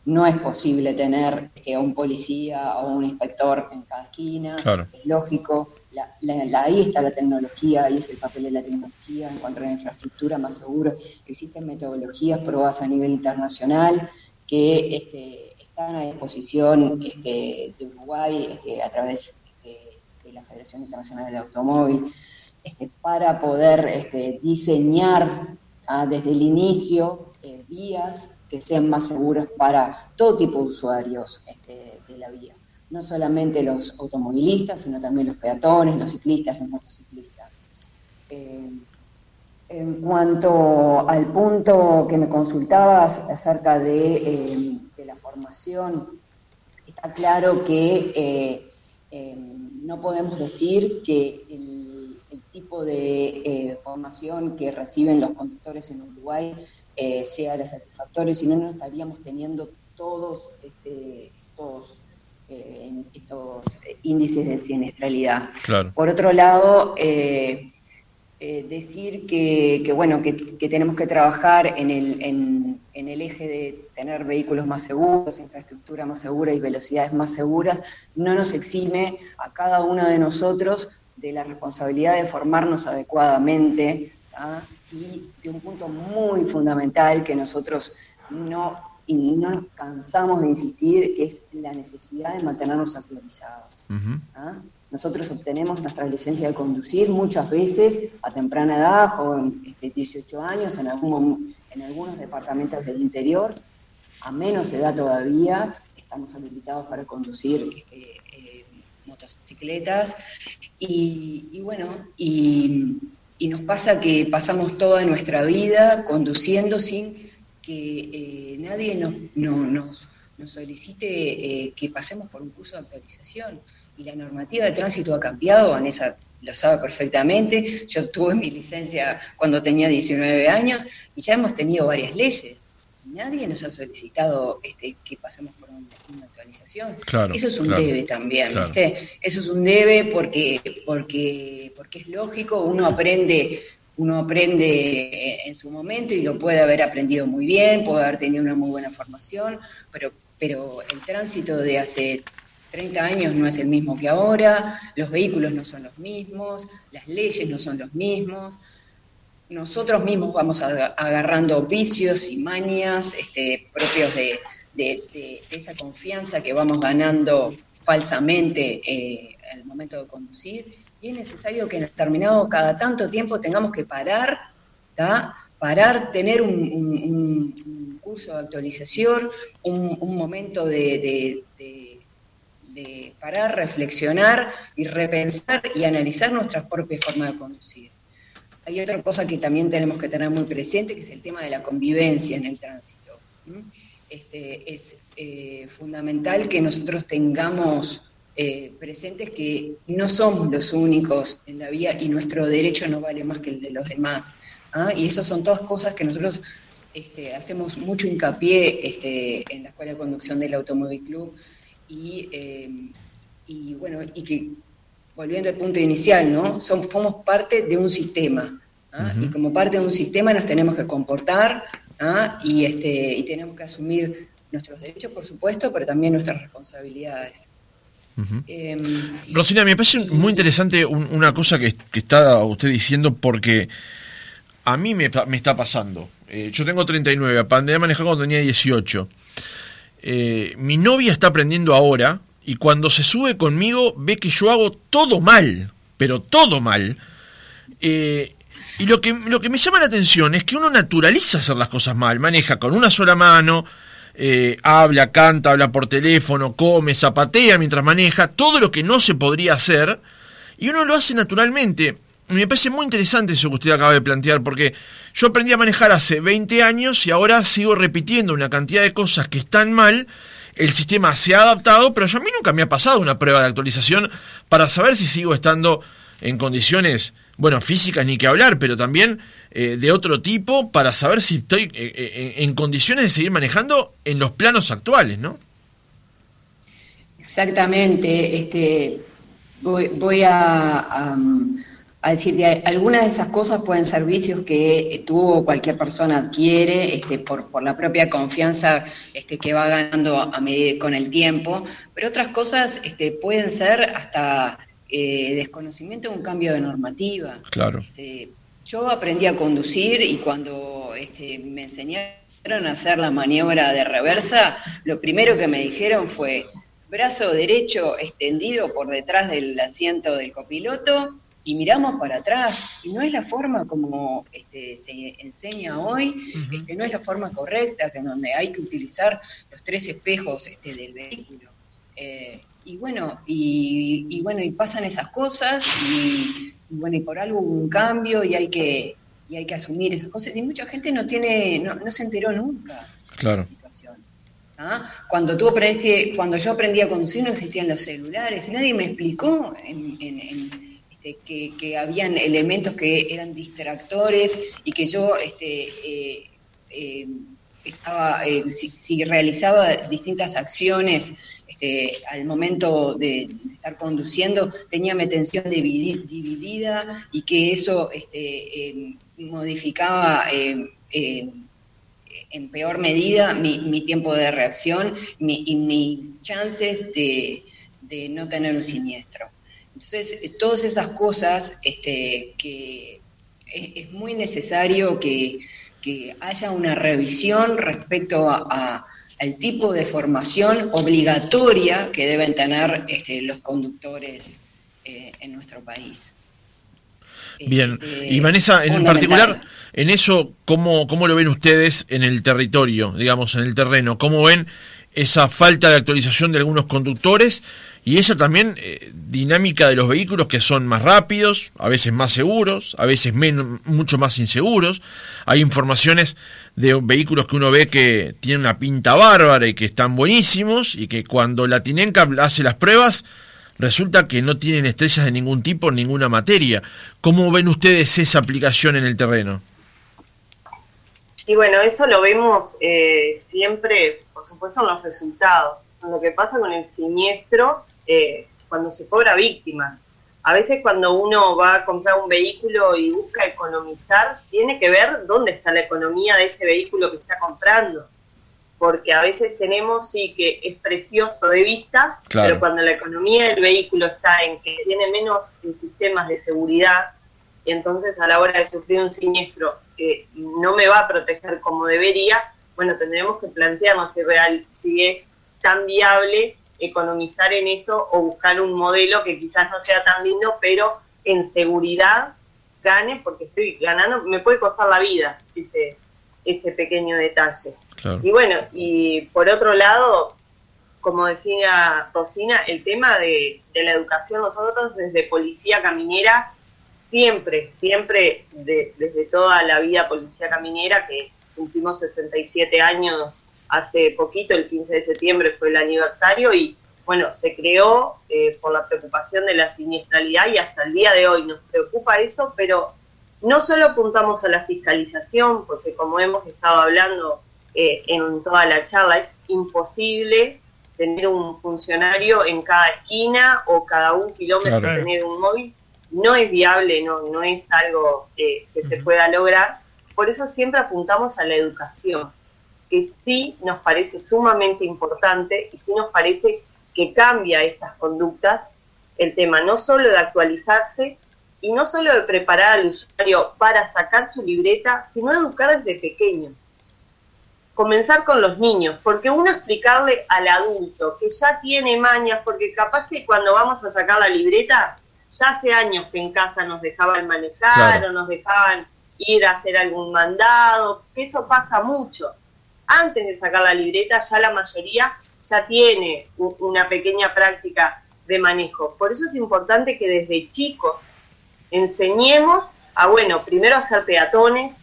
[SPEAKER 5] No es posible tener que un policía o un inspector en cada esquina, es lógico. ahí está la tecnología, ahí es el papel de la tecnología en cuanto a la infraestructura más segura. Existen metodologías probadas a nivel internacional que este, están a disposición este, de Uruguay este, a través de la Federación Internacional del Automóvil para poder diseñar ah, desde el inicio eh, vías que sean más seguras para todo tipo de usuarios este, de la vía. No solamente los automovilistas, sino también los peatones, los ciclistas, los motociclistas. Eh, en cuanto al punto que me consultabas acerca de, eh, la formación, está claro que eh, no podemos decir que el, tipo de formación que reciben los conductores en Uruguay eh, sea la satisfactoria, si no, no estaríamos teniendo todos este, estos, eh, estos índices de siniestralidad. Por otro lado, eh, decir que, bueno, que, tenemos que trabajar en el, en, el eje de tener vehículos más seguros, infraestructura más segura y velocidades más seguras, no nos exime a cada uno de nosotros de la responsabilidad de formarnos adecuadamente y de un punto muy fundamental que nosotros no y no nos cansamos de insistir, que es la necesidad de mantenernos actualizados. ¿ah? Nosotros obtenemos nuestra licencia de conducir muchas veces a temprana edad, joven, este, 18 años, en, algún, en algunos departamentos del interior, a menos edad todavía, estamos habilitados para conducir este, eh, motocicletas. Y, bueno, y, nos pasa que pasamos toda nuestra vida conduciendo sin que eh, nadie nos, nos, solicite eh, que pasemos por un curso de actualización y la normativa de tránsito ha cambiado, Vanessa lo sabe perfectamente, yo obtuve mi licencia cuando tenía 19 años y ya hemos tenido varias leyes. Nadie nos ha solicitado este, que pasemos por una, actualización. Eso es un debe también, ¿viste? Eso es un debe porque, porque, porque es lógico, uno aprende uno aprende en su momento y lo puede haber aprendido muy bien, puede haber tenido una muy buena formación, pero, pero el tránsito de hace 30 años no es el mismo que ahora, los vehículos no son los mismos, las leyes no son los mismos. Nosotros mismos vamos agarrando vicios y mañas este, propios de, esa confianza que vamos ganando falsamente eh, al momento de conducir. Y es necesario que en determinado cada tanto tiempo tengamos que parar, parar, tener un, curso de actualización, un, momento de de parar, reflexionar y repensar y analizar nuestra propia forma de conducir. Hay otra cosa que también tenemos que tener muy presente, que es el tema de la convivencia en el tránsito. Este, es eh, fundamental que nosotros tengamos eh, presentes que no somos los únicos en la vía y nuestro derecho no vale más que el de los demás. ¿ah? Y eso son todas cosas que nosotros este, hacemos mucho hincapié este, en la Escuela de Conducción del Automóvil Club y, eh, y bueno, y que, volviendo al punto inicial, ¿no? Somos, somos parte de un sistema, ¿ah? y como parte de un sistema nos tenemos que comportar ¿ah? y, este, y tenemos que asumir nuestros derechos, por supuesto, pero también nuestras responsabilidades.
[SPEAKER 1] Em, Rosina, me parece muy interesante una cosa que, está usted diciendo porque a mí me, me está pasando. Eh, yo tengo 39, aprendí a manejar cuando tenía 18. Eh, mi novia está aprendiendo ahora y cuando se sube conmigo ve que yo hago todo mal, pero todo mal. Eh, y lo que, lo que me llama la atención es que uno naturaliza hacer las cosas mal, maneja con una sola mano, eh, habla, canta, habla por teléfono, come, zapatea mientras maneja, todo lo que no se podría hacer, y uno lo hace naturalmente. me parece muy interesante eso que usted acaba de plantear, porque yo aprendí a manejar hace 20 años y ahora sigo repitiendo una cantidad de cosas que están mal el sistema se ha adaptado, pero a mí nunca me ha pasado una prueba de actualización para saber si sigo estando en condiciones, bueno, físicas ni que hablar, pero también eh, de otro tipo para saber si estoy eh, eh, en condiciones de seguir manejando en los planos actuales, ¿no?
[SPEAKER 5] Exactamente. Este, voy, a decir, algunas de esas cosas pueden ser vicios que eh, tú o cualquier persona adquiere este, por, por, la propia confianza este, que va ganando a medida, con el tiempo, pero otras cosas este, pueden ser hasta eh, desconocimiento de un cambio de normativa.
[SPEAKER 1] Claro.
[SPEAKER 5] Este, yo aprendí a conducir y cuando este, me enseñaron a hacer la maniobra de reversa, lo primero que me dijeron fue brazo derecho extendido por detrás del asiento del copiloto y miramos para atrás, y no es la forma como este, se enseña hoy, este, no es la forma correcta, que donde hay que utilizar los tres espejos este, del vehículo. Eh, y bueno, y, bueno, y pasan esas cosas, y, bueno, y por algo hubo un cambio y hay que, y hay que asumir esas cosas. Y mucha gente no tiene, no, se enteró nunca
[SPEAKER 1] claro. de
[SPEAKER 5] la situación. ¿ah? Cuando tú aprendiste, cuando yo aprendí a conducir no existían los celulares, y nadie me explicó en este, que, habían elementos que eran distractores y que yo este, eh, eh, estaba, eh, si, realizaba distintas acciones este, al momento de, estar conduciendo, tenía mi atención dividida y que eso este, modificaba en peor medida mi, tiempo de reacción y mis chances de no tener un siniestro. Entonces, todas esas cosas este, que es, muy necesario que, haya una revisión respecto a, al tipo de formación obligatoria que deben tener este, los conductores eh, en nuestro país.
[SPEAKER 1] Bien, este, y Vanessa, en particular, en eso, ¿cómo, ¿cómo lo ven ustedes en el territorio, digamos, en el terreno? ¿Cómo ven esa falta de actualización de algunos conductores y esa también eh, dinámica de los vehículos que son más rápidos, a veces más seguros, a veces menos, mucho más inseguros. Hay informaciones de vehículos que uno ve que tienen una pinta bárbara y que están buenísimos y que cuando la Tinenca hace las pruebas resulta que no tienen estrellas de ningún tipo ninguna materia. ¿Cómo ven ustedes esa aplicación en el terreno?
[SPEAKER 4] Y bueno, eso lo vemos eh, siempre, por supuesto, en los resultados. Lo que pasa con el siniestro, eh, cuando se cobra víctimas. A veces cuando uno va a comprar un vehículo y busca economizar, tiene que ver dónde está la economía de ese vehículo que está comprando porque a veces tenemos, sí, que es precioso de vista, pero cuando la economía del vehículo está en que tiene menos sistemas de seguridad, y entonces a la hora de sufrir un siniestro que no me va a proteger como debería, bueno, tendremos que plantearnos si, real, si es tan viable economizar en eso o buscar un modelo que quizás no sea tan lindo, pero en seguridad gane, porque estoy ganando, me puede costar la vida ese, ese pequeño detalle. Y bueno, y por otro lado, como decía Rosina, el tema de, la educación, nosotros desde Policía Caminera, siempre, siempre, desde toda la vida Policía Caminera, que cumplimos 67 años hace poquito, el 15 de septiembre fue el aniversario y bueno, se creó eh, por la preocupación de la siniestralidad y hasta el día de hoy nos preocupa eso, pero no solo apuntamos a la fiscalización, porque como hemos estado hablando eh, en toda la charla, es imposible tener un funcionario en cada esquina o cada un kilómetro tener un móvil. No es viable, no, no es algo que se pueda lograr. Por eso siempre apuntamos a la educación, que sí nos parece sumamente importante y sí nos parece que cambia estas conductas el tema no solo de actualizarse y no solo de preparar al usuario para sacar su libreta, sino educar desde pequeño. Comenzar con los niños, porque uno explicarle al adulto que ya tiene mañas, porque capaz que cuando vamos a sacar la libreta, ya hace años que en casa nos dejaban manejar o nos dejaban ir a hacer algún mandado, que eso pasa mucho. Antes de sacar la libreta, ya la mayoría ya tiene una pequeña práctica de manejo. Por eso es importante que desde chicos enseñemos a, bueno, primero a ser peatones,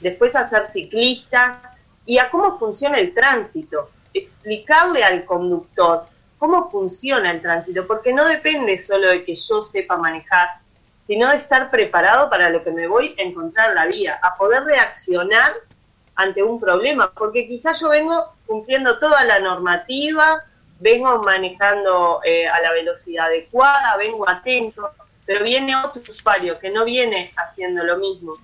[SPEAKER 4] después a ser ciclistas, y a cómo funciona el tránsito, explicarle al conductor cómo funciona el tránsito, porque no depende solo de que yo sepa manejar, sino estar preparado para lo que me voy a encontrar la vía, a poder reaccionar ante un problema, porque quizás yo vengo cumpliendo toda la normativa, vengo manejando eh, a la velocidad adecuada, vengo atento, pero viene otro usuario que no viene haciendo lo mismo.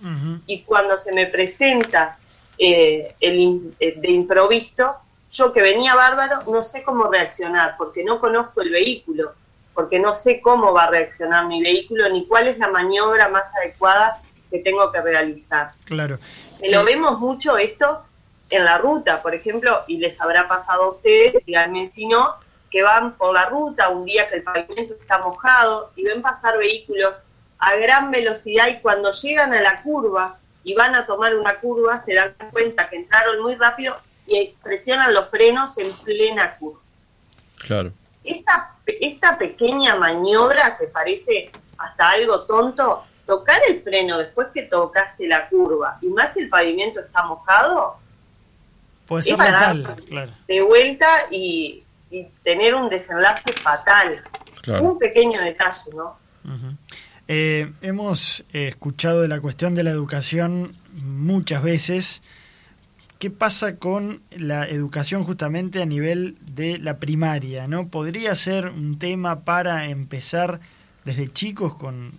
[SPEAKER 4] Y cuando se me presenta eh, el, eh, de improviso, yo que venía bárbaro no sé cómo reaccionar, porque no conozco el vehículo, porque no sé cómo va a reaccionar mi vehículo, ni cuál es la maniobra más adecuada que tengo que realizar.
[SPEAKER 2] Claro.
[SPEAKER 4] lo vemos mucho esto en la ruta, por ejemplo, y les habrá pasado a ustedes, díganme si no, que van por la ruta un día que el pavimento está mojado y ven pasar vehículos a gran velocidad y cuando llegan a la curva y van a tomar una curva, se dan cuenta que entraron muy rápido y presionan los frenos en plena curva.
[SPEAKER 1] Claro.
[SPEAKER 4] Esta, esta pequeña maniobra que parece hasta algo tonto, tocar el freno después que tocaste la curva, y más si el pavimento está mojado,
[SPEAKER 2] puede ser fatal, claro.
[SPEAKER 4] de vuelta y, tener un desenlace fatal. Un pequeño detalle, ¿no?
[SPEAKER 2] Eh, hemos eh, escuchado de la cuestión de la educación muchas veces. ¿Qué pasa con la educación justamente a nivel de la primaria? ¿no? ¿Podría ser un tema para empezar desde chicos con,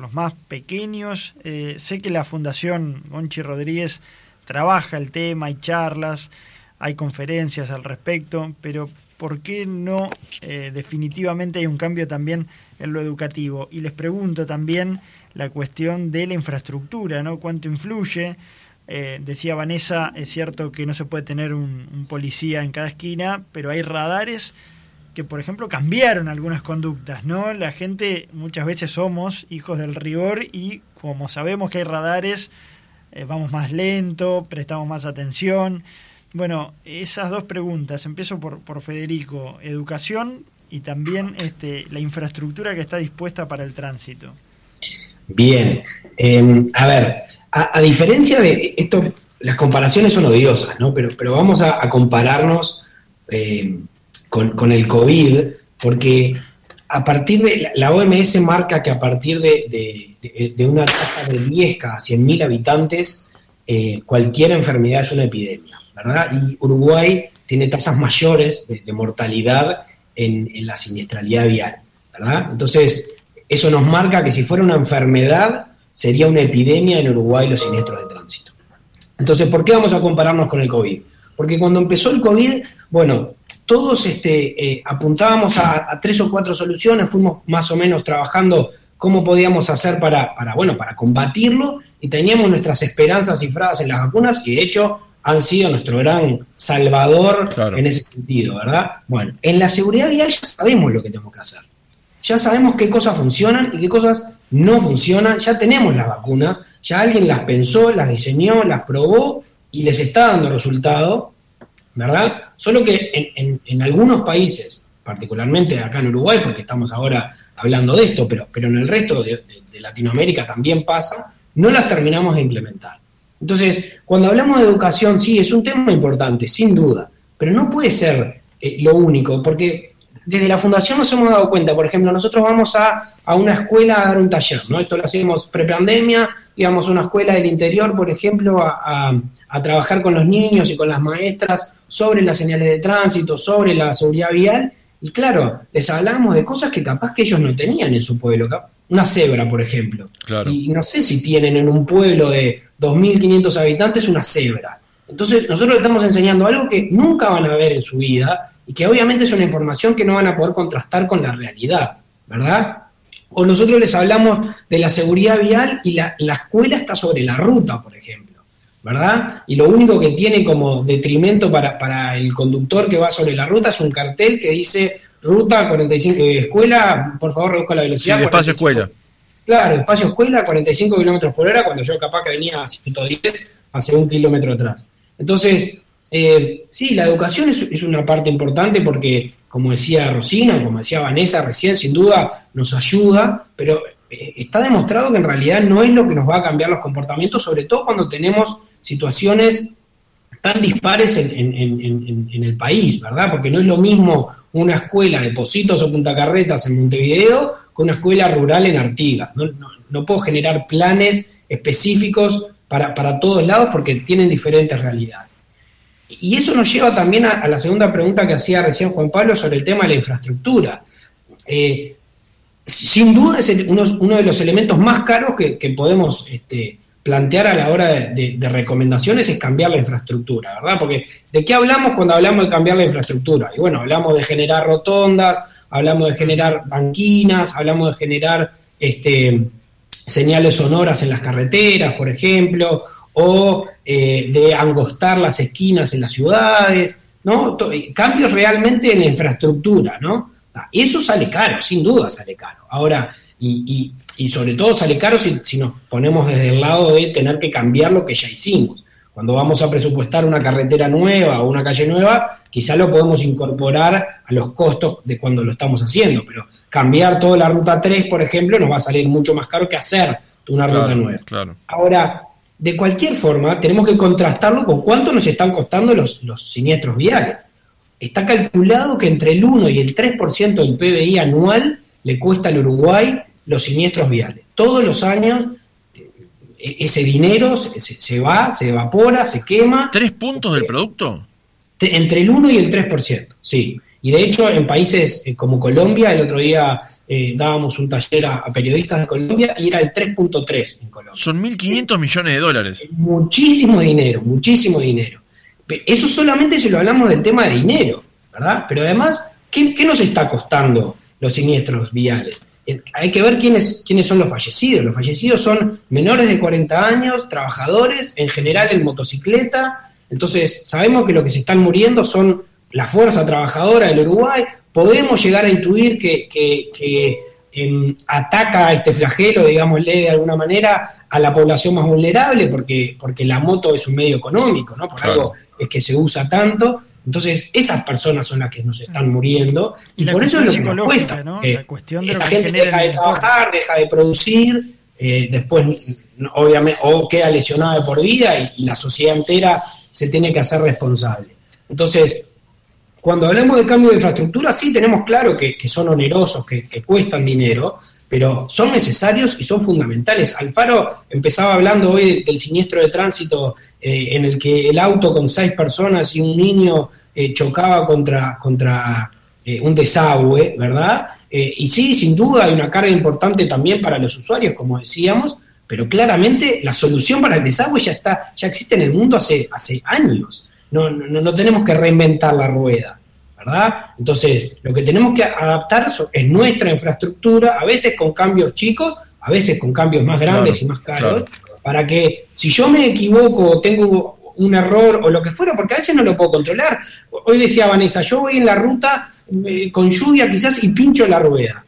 [SPEAKER 2] los más pequeños? Eh, sé que la Fundación Monchi Rodríguez trabaja el tema, hay charlas, hay conferencias al respecto, pero ¿por qué no definitivamente hay un cambio también en lo educativo. Y les pregunto también la cuestión de la infraestructura, ¿no? ¿Cuánto influye? Eh, decía Vanessa, es cierto que no se puede tener un, policía en cada esquina, pero hay radares que, por ejemplo, cambiaron algunas conductas, ¿no? La gente muchas veces somos hijos del rigor y como sabemos que hay radares, eh, vamos más lento, prestamos más atención. Bueno, esas dos preguntas, empiezo por, por Federico, educación y también este, la infraestructura que está dispuesta para el tránsito.
[SPEAKER 6] Bien, em, a ver, a, diferencia de esto, las comparaciones son odiosas, ¿no? Pero, pero vamos a, compararnos em, con, el COVID, porque a partir de, la OMS marca que a partir de, una tasa de 10 cada 100.000 habitantes, eh, cualquier enfermedad es una epidemia, ¿verdad? Y Uruguay tiene tasas mayores de, mortalidad en, en, la siniestralidad vial, ¿verdad? Entonces, eso nos marca que si fuera una enfermedad, sería una epidemia en Uruguay los siniestros de tránsito. Entonces, ¿por qué vamos a compararnos con el COVID? Porque cuando empezó el COVID, bueno, todos este, eh, apuntábamos a, tres o cuatro soluciones, fuimos más o menos trabajando cómo podíamos hacer para, para, bueno, para combatirlo y teníamos nuestras esperanzas cifradas en las vacunas y de hecho han sido nuestro gran salvador en ese sentido, ¿verdad? Bueno, en la seguridad vial ya sabemos lo que tenemos que hacer ya sabemos qué cosas funcionan y qué cosas no funcionan, ya tenemos las vacunas, ya alguien las pensó, las diseñó, las probó y les está dando resultado, ¿verdad? Solo que en, algunos países, particularmente acá en Uruguay, porque estamos ahora hablando de esto, pero, pero en el resto de, Latinoamérica también pasa, no las terminamos de implementar. Entonces, cuando hablamos de educación, sí, es un tema importante, sin duda, pero no puede ser eh, lo único, porque desde la fundación nos hemos dado cuenta, por ejemplo, nosotros vamos a, una escuela a dar un taller, ¿no? Esto lo hacemos prepandemia, íbamos a una escuela del interior, por ejemplo, a, trabajar con los niños y con las maestras sobre las señales de tránsito, sobre la seguridad vial, y claro, les hablamos de cosas que capaz que ellos no tenían en su pueblo. Una cebra, por ejemplo. Y no sé si tienen en un pueblo de 2.500 habitantes una cebra. Entonces, nosotros les estamos enseñando algo que nunca van a ver en su vida y que obviamente es una información que no van a poder contrastar con la realidad, ¿verdad? O nosotros les hablamos de la seguridad vial y la, escuela está sobre la ruta, por ejemplo, ¿verdad? Y lo único que tiene como detrimento para, el conductor que va sobre la ruta es un cartel que dice ruta 45, eh, escuela, por favor reduzca la velocidad.
[SPEAKER 1] Sí, espacio escuela.
[SPEAKER 6] Claro, espacio escuela, 45 kilómetros por hora, cuando yo capaz que venía a 110 hace un kilómetro atrás. Entonces, eh, sí, la educación es, una parte importante porque, como decía Rosina, como decía Vanessa recién, sin duda nos ayuda, pero eh, está demostrado que en realidad no es lo que nos va a cambiar los comportamientos, sobre todo cuando tenemos situaciones tan dispares en, el país, ¿verdad? Porque no es lo mismo una escuela de Positos o Punta Carretas en Montevideo que una escuela rural en Artigas. No, puedo generar planes específicos para, para todos lados porque tienen diferentes realidades. Y eso nos lleva también a, la segunda pregunta que hacía recién Juan Pablo sobre el tema de la infraestructura. Eh, sin duda es uno, de los elementos más caros que, podemos este, plantear a la hora de, recomendaciones es cambiar la infraestructura, ¿verdad? Porque ¿de qué hablamos cuando hablamos de cambiar la infraestructura? Y bueno, hablamos de generar rotondas, hablamos de generar banquinas, hablamos de generar este, señales sonoras en las carreteras, por ejemplo, o eh, de angostar las esquinas en las ciudades, ¿no? Cambios realmente en la infraestructura, ¿no? Ah, eso sale caro, sin duda sale caro. Ahora, y, sobre todo sale caro si, si, nos ponemos desde el lado de tener que cambiar lo que ya hicimos. Cuando vamos a presupuestar una carretera nueva o una calle nueva, quizá lo podemos incorporar a los costos de cuando lo estamos haciendo, pero cambiar toda la ruta 3, por ejemplo, nos va a salir mucho más caro que hacer una ruta nueva.
[SPEAKER 1] Claro.
[SPEAKER 6] Ahora, de cualquier forma, tenemos que contrastarlo con cuánto nos están costando los, los siniestros viales. Está calculado que entre el 1 y el 3% del PBI anual le cuesta al Uruguay los siniestros viales. Todos los años e, ese dinero se, va, se evapora, se quema.
[SPEAKER 1] ¿Tres puntos del producto?
[SPEAKER 6] Entre el 1 y el 3%, sí. Y de hecho, en países eh, como Colombia, el otro día eh, dábamos un taller a, periodistas de Colombia y era el 3.3 en Colombia.
[SPEAKER 1] Son 1.500 millones de dólares.
[SPEAKER 6] Muchísimo dinero, muchísimo dinero. Eso solamente si lo hablamos del tema de dinero, ¿verdad? Pero además, ¿qué, nos está costando los siniestros viales? hay que ver quiénes, quiénes son los fallecidos. Los fallecidos son menores de 40 años, trabajadores, en general en motocicleta. Entonces, sabemos que lo que se están muriendo son la fuerza trabajadora del Uruguay. Podemos llegar a intuir que, que, em, ataca este flagelo, digámosle de alguna manera, a la población más vulnerable, porque, porque la moto es un medio económico, ¿no? Por algo es que se usa tanto. Entonces, esas personas son las que nos están muriendo. Y, por eso es lo que nos cuesta. ¿no? la cuestión de esa gente deja de trabajar, deja de producir, eh, después, obviamente, o queda lesionada de por vida y, la sociedad entera se tiene que hacer responsable. Entonces, cuando hablamos de cambio de infraestructura, sí tenemos claro que, son onerosos, que, cuestan dinero, pero son necesarios y son fundamentales. Alfaro empezaba hablando hoy del siniestro de tránsito eh, en el que el auto con seis personas y un niño eh, chocaba contra, contra eh, un desagüe, ¿verdad? y sí, sin duda hay una carga importante también para los usuarios, como decíamos, pero claramente la solución para el desagüe ya está, ya existe en el mundo hace, hace años. No, no, no tenemos que reinventar la rueda. ¿verdad? Entonces, lo que tenemos que adaptar es nuestra infraestructura, a veces con cambios chicos, a veces con cambios más grandes y más caros, para que si yo me equivoco o tengo un error o lo que fuera, porque a veces no lo puedo controlar. Hoy decía Vanessa, yo voy en la ruta eh, con lluvia quizás y pincho la rueda,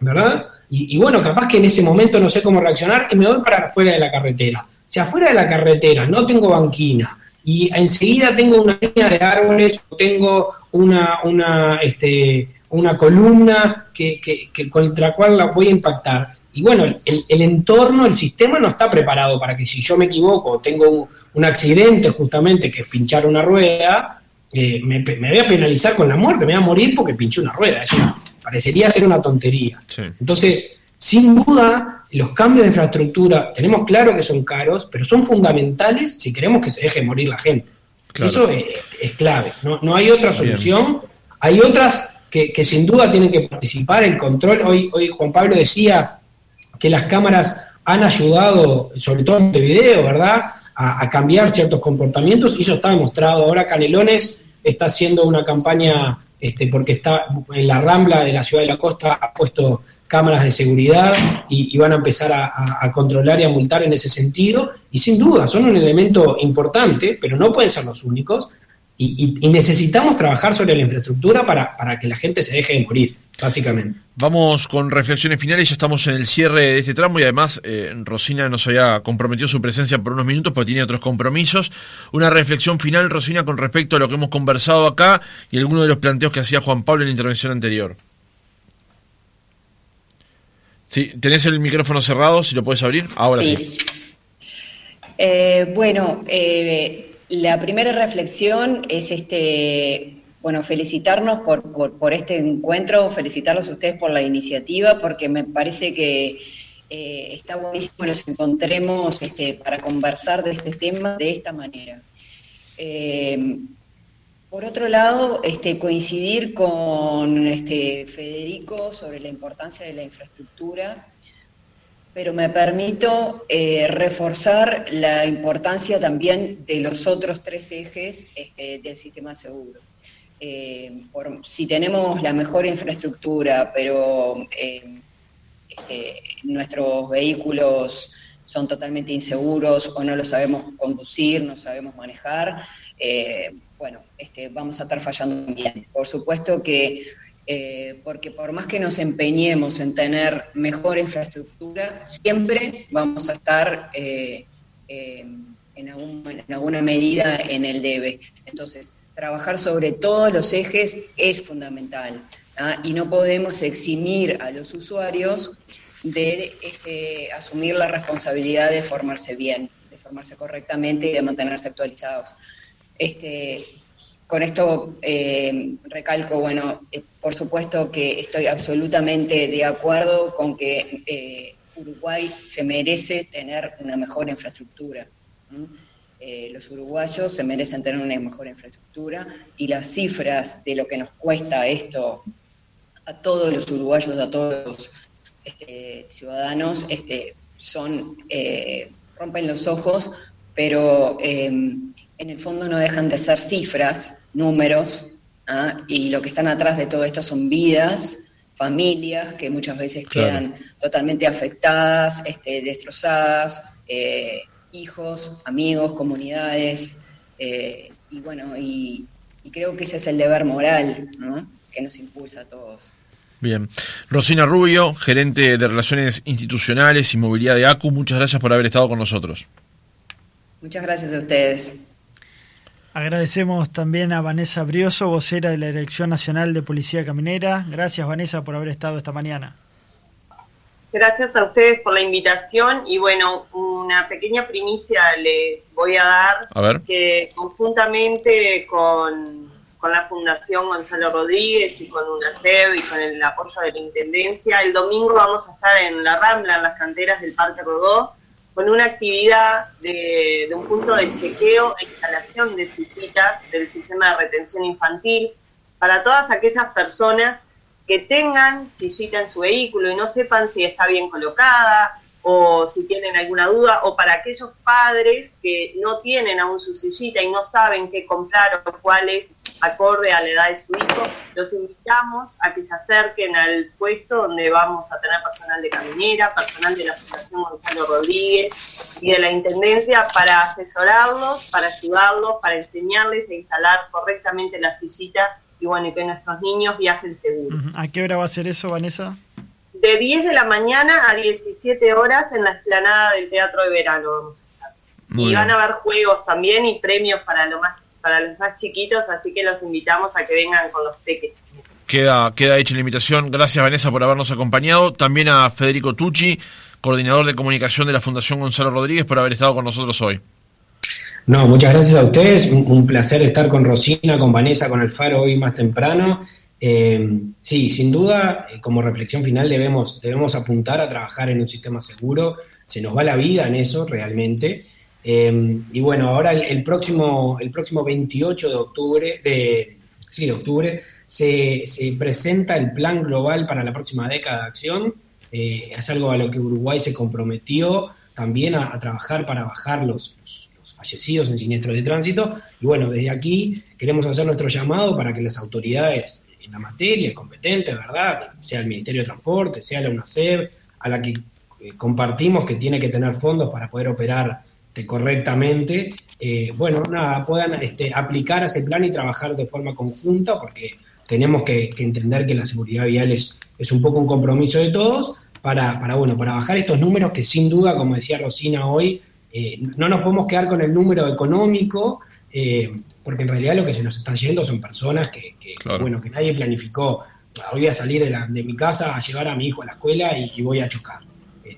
[SPEAKER 6] ¿verdad? Y, y, bueno, capaz que en ese momento no sé cómo reaccionar y me voy para afuera de la carretera. Si afuera de la carretera no tengo banquina, y enseguida tengo una línea de árboles, tengo una, una, este, una columna que, que, contra la cual la voy a impactar. Y bueno, el, el, entorno, el sistema no está preparado para que si yo me equivoco, tengo un, accidente justamente que es pinchar una rueda, eh, me, me, voy a penalizar con la muerte, me voy a morir porque pinché una rueda. Eso parecería ser una tontería. Entonces, sin duda, los cambios de infraestructura, tenemos claro que son caros, pero son fundamentales si queremos que se deje morir la gente. Eso es, clave, no, hay otra solución. Hay otras que, sin duda tienen que participar, el control. Hoy, hoy Juan Pablo decía que las cámaras han ayudado, sobre todo en este video, ¿verdad?, a, a cambiar ciertos comportamientos y eso está demostrado. Ahora Canelones está haciendo una campaña este, porque está en la rambla de la ciudad de la costa, ha puesto cámaras de seguridad y, van a empezar a, controlar y a multar en ese sentido. Y sin duda, son un elemento importante, pero no pueden ser los únicos. Y, necesitamos trabajar sobre la infraestructura para, para, que la gente se deje de morir, básicamente.
[SPEAKER 1] Vamos con reflexiones finales, ya estamos en el cierre de este tramo y además eh, Rosina nos había comprometido su presencia por unos minutos porque tiene otros compromisos. Una reflexión final, Rosina, con respecto a lo que hemos conversado acá y algunos de los planteos que hacía Juan Pablo en la intervención anterior. Sí, tenés el micrófono cerrado, si lo puedes abrir. Ahora sí.
[SPEAKER 5] Eh, bueno, eh, la primera reflexión es este, bueno, felicitarnos por, por, este encuentro, felicitarlos a ustedes por la iniciativa, porque me parece que eh, está buenísimo que nos encontremos este, para conversar de este tema de esta manera. Por otro lado, este, coincidir con este, Federico sobre la importancia de la infraestructura, pero me permito eh, reforzar la importancia también de los otros tres ejes del sistema seguro. Eh, si tenemos la mejor infraestructura, pero eh, este, nuestros vehículos son totalmente inseguros o no lo sabemos conducir, no sabemos manejar, bueno, este, vamos a estar fallando bien. Por supuesto que, eh, porque por más que nos empeñemos en tener mejor infraestructura, siempre vamos a estar eh, en, alguna medida en el debe. Entonces, trabajar sobre todos los ejes es fundamental ¿ah? y no podemos eximir a los usuarios de este, asumir la responsabilidad de formarse bien, de formarse correctamente y de mantenerse actualizados. Este, con esto eh, recalco, bueno, eh, por supuesto que estoy absolutamente de acuerdo con que eh, Uruguay se merece tener una mejor infraestructura. Los uruguayos se merecen tener una mejor infraestructura y las cifras de lo que nos cuesta esto a todos los uruguayos, a todos los este, ciudadanos, este, son rompen los ojos, pero en el fondo no dejan de ser cifras, números, ¿ah? y lo que están atrás de todo esto son vidas, familias que muchas veces quedan totalmente afectadas, este, destrozadas, eh, hijos, amigos, comunidades, eh, y bueno, y, creo que ese es el deber moral que nos impulsa a todos.
[SPEAKER 1] Bien. Rosina Rubio, gerente de Relaciones Institucionales y Movilidad de ACU, muchas gracias por haber estado con nosotros.
[SPEAKER 5] Muchas gracias a ustedes.
[SPEAKER 2] Agradecemos también a Vanessa Brioso, vocera de la Dirección Nacional de Policía Caminera. Gracias, Vanessa, por haber estado esta mañana.
[SPEAKER 4] Gracias a ustedes por la invitación y bueno, una pequeña primicia les voy a dar,
[SPEAKER 1] a ver.
[SPEAKER 4] que conjuntamente con, con, la Fundación Gonzalo Rodríguez y con UNACEB y con el apoyo de la Intendencia, el domingo vamos a estar en la Rambla, en las canteras del Parque Rodó, con una actividad de, un punto de chequeo e instalación de sillitas del sistema de retención infantil para todas aquellas personas que tengan sillita en su vehículo y no sepan si está bien colocada o si tienen alguna duda, o para aquellos padres que no tienen aún su sillita y no saben qué comprar o cuál es acorde a la edad de su hijo, los invitamos a que se acerquen al puesto donde vamos a tener personal de caminera, personal de la Fundación Gonzalo Rodríguez y de la Intendencia para asesorarlos, para ayudarlos, para enseñarles a instalar correctamente la sillita y bueno, y que nuestros niños viajen seguros.
[SPEAKER 2] ¿A qué hora va a ser eso, Vanessa?
[SPEAKER 4] De 10 de la mañana a 17 horas en la explanada del Teatro de Verano vamos a estar. y van a haber juegos también y premios para lo más para los más chiquitos, así que los invitamos a que vengan con los peques.
[SPEAKER 1] Queda, queda hecha la invitación. Gracias, Vanessa, por habernos acompañado. También a Federico Tucci, coordinador de comunicación de la Fundación Gonzalo Rodríguez, por haber estado con nosotros hoy.
[SPEAKER 6] No, muchas gracias a ustedes. Un placer estar con Rosina, con Vanessa, con Alfaro hoy más temprano. Eh, sí, sin duda, eh, como reflexión final debemos, debemos apuntar a trabajar en un sistema seguro. Se nos va la vida en eso realmente. Em, y bueno, ahora el, próximo, el próximo 28 de octubre, de, sí, de octubre se, presenta el plan global para la próxima década de acción. Eh, es algo a lo que Uruguay se comprometió también a, trabajar para bajar los, fallecidos en siniestros de tránsito. Y bueno, desde aquí queremos hacer nuestro llamado para que las autoridades en la materia, competentes, ¿verdad? Sea el Ministerio de Transporte, sea la UNACEB, a la que eh, compartimos que tiene que tener fondos para poder operar este, correctamente, eh, bueno, nada, puedan este, aplicar ese plan y trabajar de forma conjunta, porque tenemos que, entender que la seguridad vial es, es, un poco un compromiso de todos para, para, bueno, para bajar estos números que sin duda, como decía Rosina hoy, eh, no nos podemos quedar con el número económico, eh, porque en realidad lo que se nos están yendo son personas que, bueno, que nadie planificó. Voy a salir de, la, de, mi casa a llevar a mi hijo a la escuela y voy a chocar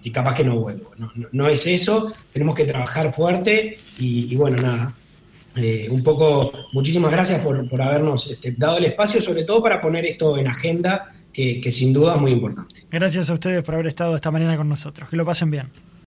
[SPEAKER 6] y capaz que no vuelvo. No, es eso, tenemos que trabajar fuerte y, bueno, nada. Eh, un poco, muchísimas gracias por, por habernos este, dado el espacio, sobre todo para poner esto en agenda, que, que sin duda es muy importante.
[SPEAKER 2] Gracias a ustedes por haber estado esta mañana con nosotros. Que lo pasen bien.